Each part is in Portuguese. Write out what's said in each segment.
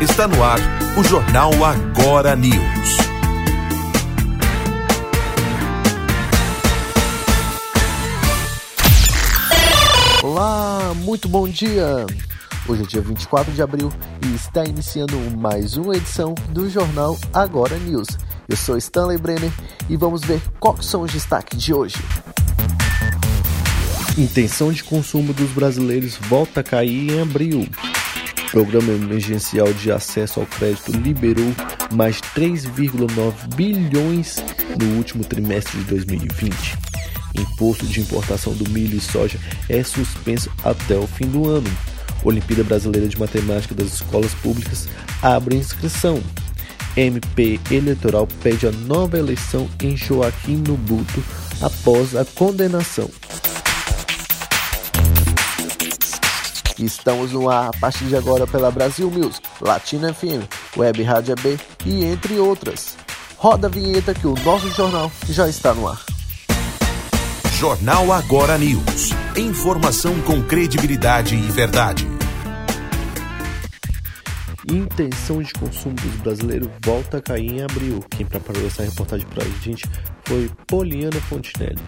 Está no ar o Jornal Agora News. Olá, muito bom dia! Hoje é dia 24 de abril e está iniciando mais uma edição do Jornal Agora News. Eu sou Stanley Brenner e vamos ver quais são os destaques de hoje. Intenção de consumo dos brasileiros volta a cair em abril. Programa Emergencial de Acesso ao Crédito liberou mais 3,9 bilhões no último trimestre de 2020. Imposto de importação do milho e soja é suspenso até o fim do ano. Olimpíada Brasileira de Matemática das Escolas Públicas abre inscrição. MP Eleitoral pede a nova eleição em Joaquim Nubuto após a condenação. Estamos no ar a partir de agora pela Brasil Music, Latina FM, Web Rádio B e entre outras. Roda a vinheta que o nosso jornal já está no ar. Jornal Agora News. Informação com credibilidade e verdade. Intenção de consumo dos brasileiros volta a cair em abril. Quem preparou essa reportagem para a gente foi Poliana Fontinelli.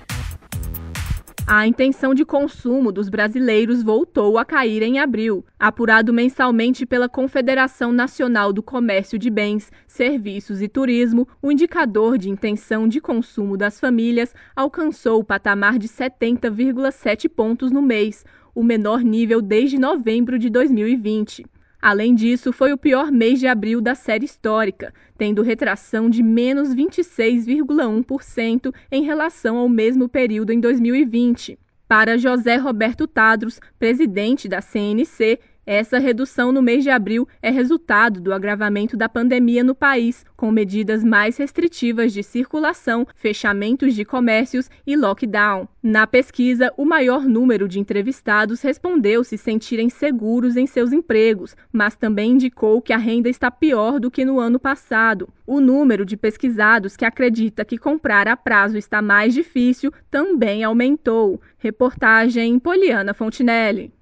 A intenção de consumo dos brasileiros voltou a cair em abril. Apurado mensalmente pela Confederação Nacional do Comércio de Bens, Serviços e Turismo, o indicador de intenção de consumo das famílias alcançou o patamar de 70,7 pontos no mês, o menor nível desde novembro de 2020. Além disso, foi o pior mês de abril da série histórica, tendo retração de menos 26,1% em relação ao mesmo período em 2020. Para José Roberto Tadros, presidente da CNC, essa redução no mês de abril é resultado do agravamento da pandemia no país, com medidas mais restritivas de circulação, fechamentos de comércios e lockdown. Na pesquisa, o maior número de entrevistados respondeu se sentirem seguros em seus empregos, mas também indicou que a renda está pior do que no ano passado. O número de pesquisados que acredita que comprar a prazo está mais difícil também aumentou. Reportagem Poliana Fontinelli.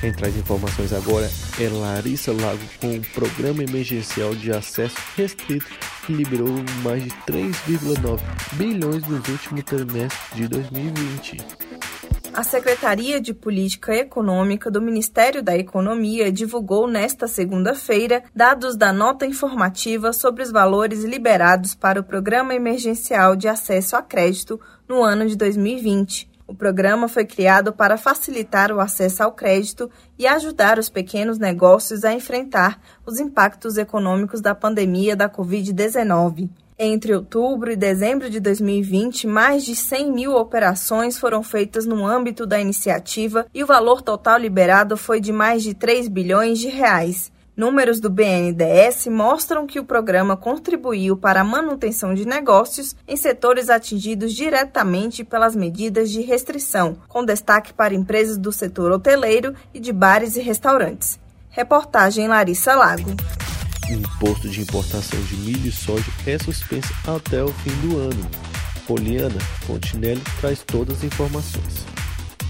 Quem traz informações agora é Larissa Lago com o Programa Emergencial de Acesso Restrito que liberou mais de 3,9 bilhões nos últimos trimestres de 2020. A Secretaria de Política Econômica do Ministério da Economia divulgou nesta segunda-feira dados da nota informativa sobre os valores liberados para o Programa Emergencial de Acesso a Crédito no ano de 2020. O programa foi criado para facilitar o acesso ao crédito e ajudar os pequenos negócios a enfrentar os impactos econômicos da pandemia da Covid-19. Entre outubro e dezembro de 2020, mais de 100 mil operações foram feitas no âmbito da iniciativa e o valor total liberado foi de mais de 3 bilhões de reais. Números do BNDES mostram que o programa contribuiu para a manutenção de negócios em setores atingidos diretamente pelas medidas de restrição, com destaque para empresas do setor hoteleiro e de bares e restaurantes. Reportagem Larissa Lago. Imposto de importação de milho e soja é suspenso até o fim do ano. Poliana Fontinelli traz todas as informações.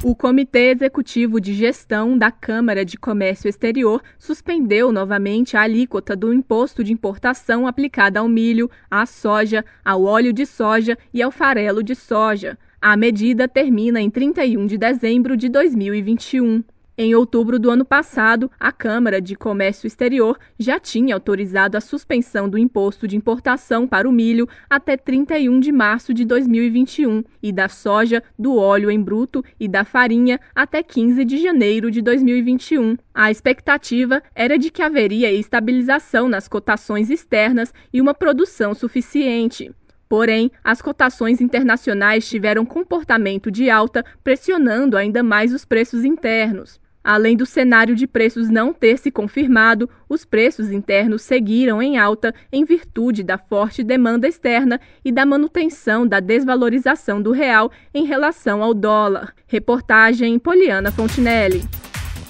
O Comitê Executivo de Gestão da Câmara de Comércio Exterior suspendeu novamente a alíquota do imposto de importação aplicada ao milho, à soja, ao óleo de soja e ao farelo de soja. A medida termina em 31 de dezembro de 2021. Em outubro do ano passado, a Câmara de Comércio Exterior já tinha autorizado a suspensão do imposto de importação para o milho até 31 de março de 2021 e da soja, do óleo em bruto e da farinha até 15 de janeiro de 2021. A expectativa era de que haveria estabilização nas cotações externas e uma produção suficiente. Porém, as cotações internacionais tiveram comportamento de alta, pressionando ainda mais os preços internos. Além do cenário de preços não ter se confirmado, os preços internos seguiram em alta em virtude da forte demanda externa e da manutenção da desvalorização do real em relação ao dólar. Reportagem Poliana Fontinelli.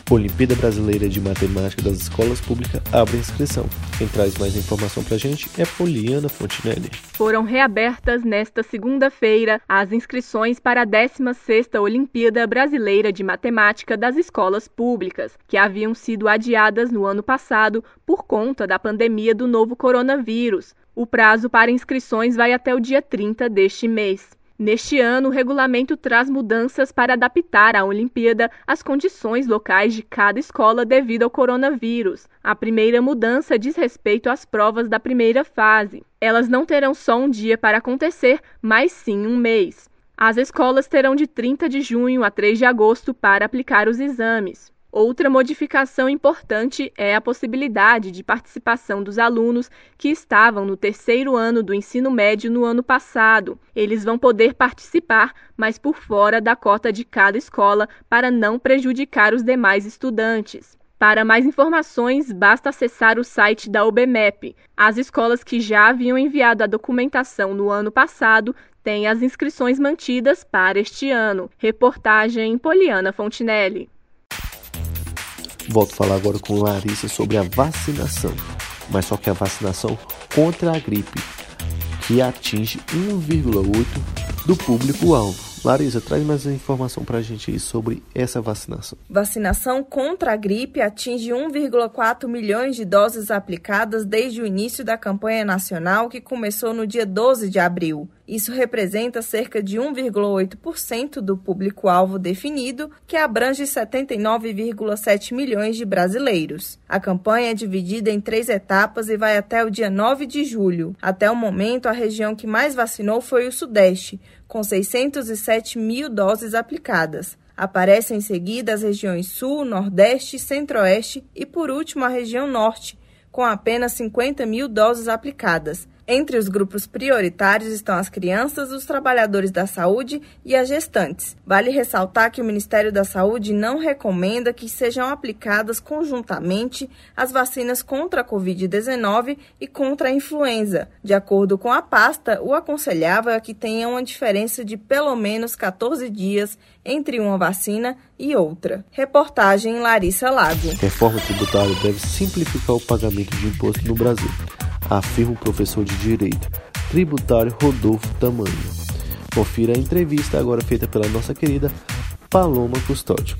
Olimpíada Brasileira de Matemática das Escolas Públicas abre inscrição. Quem traz mais informação para a gente é Poliana Fontinelli. Foram reabertas nesta segunda-feira as inscrições para a 16ª Olimpíada Brasileira de Matemática das Escolas Públicas, que haviam sido adiadas no ano passado por conta da pandemia do novo coronavírus. O prazo para inscrições vai até o dia 30 deste mês. Neste ano, o regulamento traz mudanças para adaptar a Olimpíada às condições locais de cada escola devido ao coronavírus. A primeira mudança diz respeito às provas da primeira fase. Elas não terão só um dia para acontecer, mas sim um mês. As escolas terão de 30 de junho a 3 de agosto para aplicar os exames. Outra modificação importante é a possibilidade de participação dos alunos que estavam no terceiro ano do ensino médio no ano passado. Eles vão poder participar, mas por fora da cota de cada escola para não prejudicar os demais estudantes. Para mais informações, basta acessar o site da UBMEP. As escolas que já haviam enviado a documentação no ano passado têm as inscrições mantidas para este ano. Reportagem Poliana Fontinelli. Volto a falar agora com Larissa sobre a vacinação, mas só que a vacinação contra a gripe, que atinge 1,8% do público-alvo. Larissa, traz mais informação para a gente sobre essa vacinação. Vacinação contra a gripe atinge 1,4 milhões de doses aplicadas desde o início da campanha nacional que começou no dia 12 de abril. Isso representa cerca de 1,8% do público-alvo definido, que abrange 79,7 milhões de brasileiros. A campanha é dividida em três etapas e vai até o dia 9 de julho. Até o momento, a região que mais vacinou foi o Sudeste, com 607 mil doses aplicadas. Aparecem em seguida as regiões Sul, Nordeste, Centro-Oeste e, por último, a região Norte, com apenas 50 mil doses aplicadas. Entre os grupos prioritários estão as crianças, os trabalhadores da saúde e as gestantes. Vale ressaltar que o Ministério da Saúde não recomenda que sejam aplicadas conjuntamente as vacinas contra a Covid-19 e contra a influenza. De acordo com a pasta, o aconselhável é que tenha uma diferença de pelo menos 14 dias entre uma vacina e outra. Reportagem Larissa Lago. Reforma tributária deve simplificar o pagamento de imposto no Brasil afirma o professor de Direito Tributário Rodolfo Tamanho. Confira a entrevista agora feita pela nossa querida Paloma Custódio.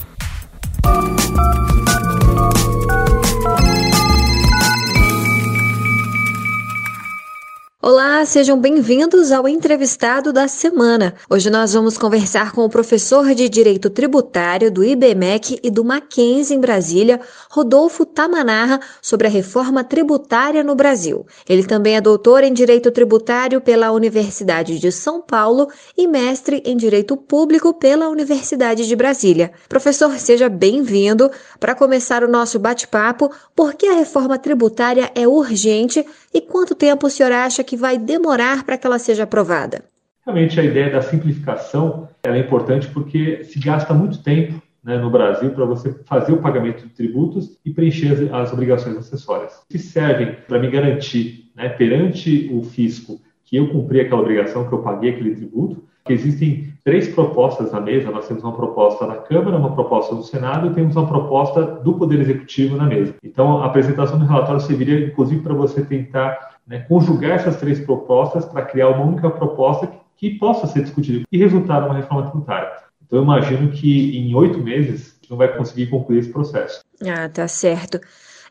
Olá, sejam bem-vindos ao entrevistado da semana. Hoje nós vamos conversar com o professor de Direito Tributário do IBMEC e do Mackenzie em Brasília, Rodolfo Tamanarra, sobre a reforma tributária no Brasil. Ele também é doutor em Direito Tributário pela Universidade de São Paulo e mestre em Direito Público pela Universidade de Brasília. Professor, seja bem-vindo. Para começar o nosso bate-papo, por que a reforma tributária é urgente e quanto tempo o senhor acha que vai demorar para que ela seja aprovada? Realmente a ideia da simplificação é importante porque se gasta muito tempo né, no Brasil para você fazer o pagamento de tributos e preencher as, obrigações acessórias, que servem para me garantir né, perante o fisco que eu cumpri aquela obrigação, que eu paguei aquele tributo, que existem três propostas na mesa. Nós temos uma proposta da Câmara, uma proposta do Senado e temos uma proposta do Poder Executivo na mesa. Então, a apresentação do relatório serviria, inclusive, para você tentar né, conjugar essas três propostas para criar uma única proposta que, que possa ser discutida e resultar numa reforma tributária. Então, eu imagino que em oito meses não vai conseguir concluir esse processo. Ah, tá certo.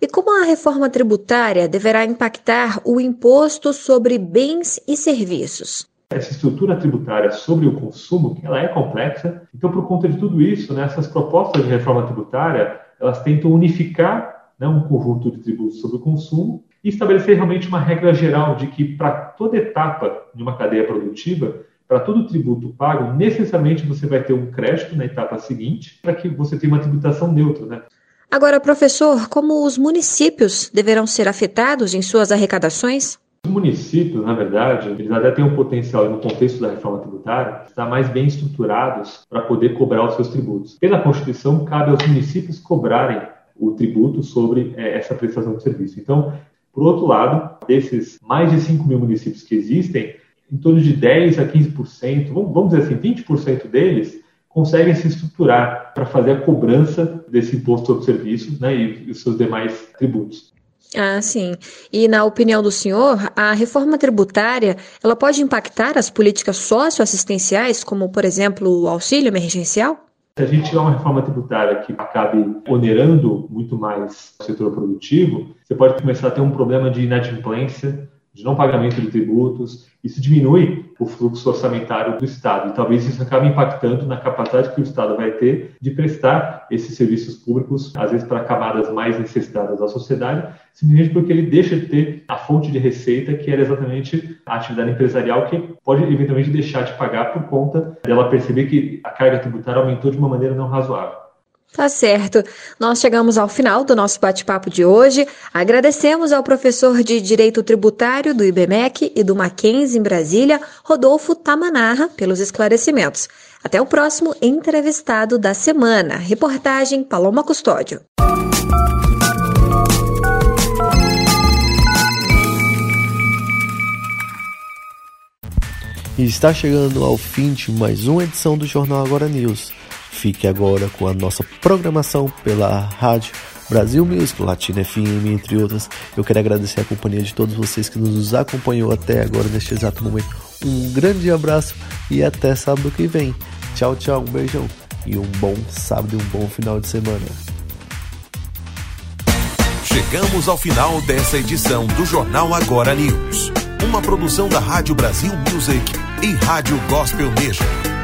E como a reforma tributária deverá impactar o imposto sobre bens e serviços? essa estrutura tributária sobre o consumo, ela é complexa. Então, por conta de tudo isso, né, essas propostas de reforma tributária, elas tentam unificar né, um conjunto de tributos sobre o consumo e estabelecer realmente uma regra geral de que para toda etapa de uma cadeia produtiva, para todo tributo pago, necessariamente você vai ter um crédito na etapa seguinte, para que você tenha uma tributação neutra, né? Agora, professor, como os municípios deverão ser afetados em suas arrecadações? Os municípios, na verdade, eles até têm um potencial no contexto da reforma tributária, estar mais bem estruturados para poder cobrar os seus tributos. Pela Constituição, cabe aos municípios cobrarem o tributo sobre é, essa prestação de serviço. Então, por outro lado, desses mais de 5 mil municípios que existem, em torno de 10 a 15%, vamos dizer assim, 20% deles conseguem se estruturar para fazer a cobrança desse imposto sobre serviços né, e os seus demais tributos. Ah, sim. E na opinião do senhor, a reforma tributária, ela pode impactar as políticas socioassistenciais, como, por exemplo, o auxílio emergencial? Se a gente tiver uma reforma tributária que acabe onerando muito mais o setor produtivo, você pode começar a ter um problema de inadimplência, de não pagamento de tributos. Isso diminui o fluxo orçamentário do Estado e talvez isso acabe impactando na capacidade que o Estado vai ter de prestar esses serviços públicos, às vezes para camadas mais necessitadas da sociedade, simplesmente porque ele deixa de ter a fonte de receita que era exatamente a atividade empresarial que pode eventualmente deixar de pagar por conta dela perceber que a carga tributária aumentou de uma maneira não razoável. Tá certo. Nós chegamos ao final do nosso bate-papo de hoje. Agradecemos ao professor de Direito Tributário do IBMEC e do Mackenzie em Brasília, Rodolfo Tamanarra, pelos esclarecimentos. Até o próximo entrevistado da semana. Reportagem Paloma Custódio. E está chegando ao fim de mais uma edição do Jornal Agora News. Fique agora com a nossa programação pela rádio Brasil Music, Latina FM, entre outras. Eu quero agradecer a companhia de todos vocês que nos acompanhou até agora neste exato momento. Um grande abraço e até sábado que vem. Tchau, tchau, um beijão e um bom sábado e um bom final de semana. Chegamos ao final dessa edição do Jornal Agora News, uma produção da Rádio Brasil Music e Rádio Gospel Nation.